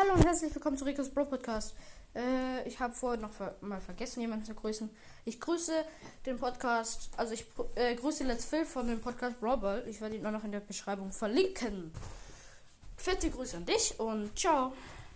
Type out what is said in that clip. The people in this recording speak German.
Hallo und herzlich willkommen zu Rico's Bro Podcast. Äh, ich habe vorhin noch ver mal vergessen, jemanden zu grüßen. Ich grüße den Podcast, also ich äh, grüße Let's Phil von dem Podcast Brawl. Ich werde ihn auch noch in der Beschreibung verlinken. Fette Grüße an dich und ciao.